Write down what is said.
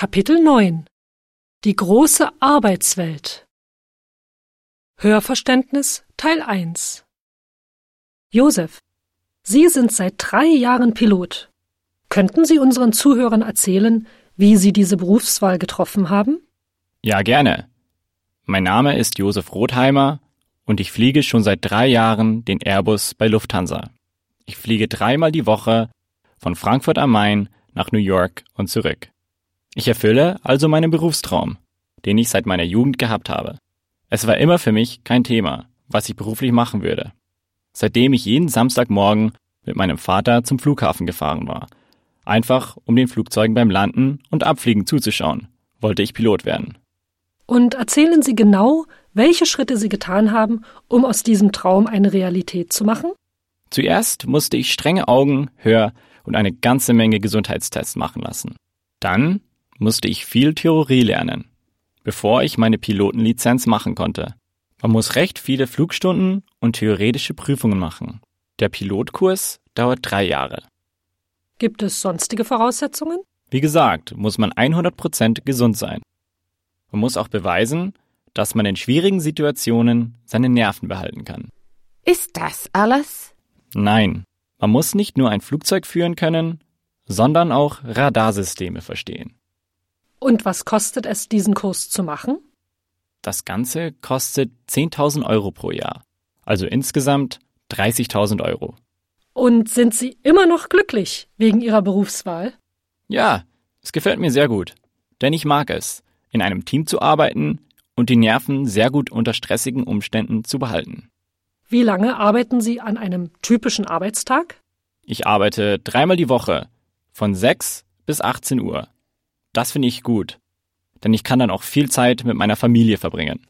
Kapitel 9 Die große Arbeitswelt Hörverständnis Teil 1 Josef, Sie sind seit drei Jahren Pilot. Könnten Sie unseren Zuhörern erzählen, wie Sie diese Berufswahl getroffen haben? Ja, gerne. Mein Name ist Josef Rotheimer und ich fliege schon seit drei Jahren den Airbus bei Lufthansa. Ich fliege dreimal die Woche von Frankfurt am Main nach New York und zurück. Ich erfülle also meinen Berufstraum, den ich seit meiner Jugend gehabt habe. Es war immer für mich kein Thema, was ich beruflich machen würde. Seitdem ich jeden Samstagmorgen mit meinem Vater zum Flughafen gefahren war, einfach um den Flugzeugen beim Landen und Abfliegen zuzuschauen, wollte ich Pilot werden. Und erzählen Sie genau, welche Schritte Sie getan haben, um aus diesem Traum eine Realität zu machen? Zuerst musste ich strenge Augen, Hör- und eine ganze Menge Gesundheitstests machen lassen. Dann musste ich viel Theorie lernen, bevor ich meine Pilotenlizenz machen konnte. Man muss recht viele Flugstunden und theoretische Prüfungen machen. Der Pilotkurs dauert drei Jahre. Gibt es sonstige Voraussetzungen? Wie gesagt, muss man 100% gesund sein. Man muss auch beweisen, dass man in schwierigen Situationen seine Nerven behalten kann. Ist das alles? Nein, man muss nicht nur ein Flugzeug führen können, sondern auch Radarsysteme verstehen. Und was kostet es, diesen Kurs zu machen? Das Ganze kostet 10.000 Euro pro Jahr, also insgesamt 30.000 Euro. Und sind Sie immer noch glücklich wegen Ihrer Berufswahl? Ja, es gefällt mir sehr gut, denn ich mag es, in einem Team zu arbeiten und die Nerven sehr gut unter stressigen Umständen zu behalten. Wie lange arbeiten Sie an einem typischen Arbeitstag? Ich arbeite dreimal die Woche, von 6 bis 18 Uhr. Das finde ich gut, denn ich kann dann auch viel Zeit mit meiner Familie verbringen.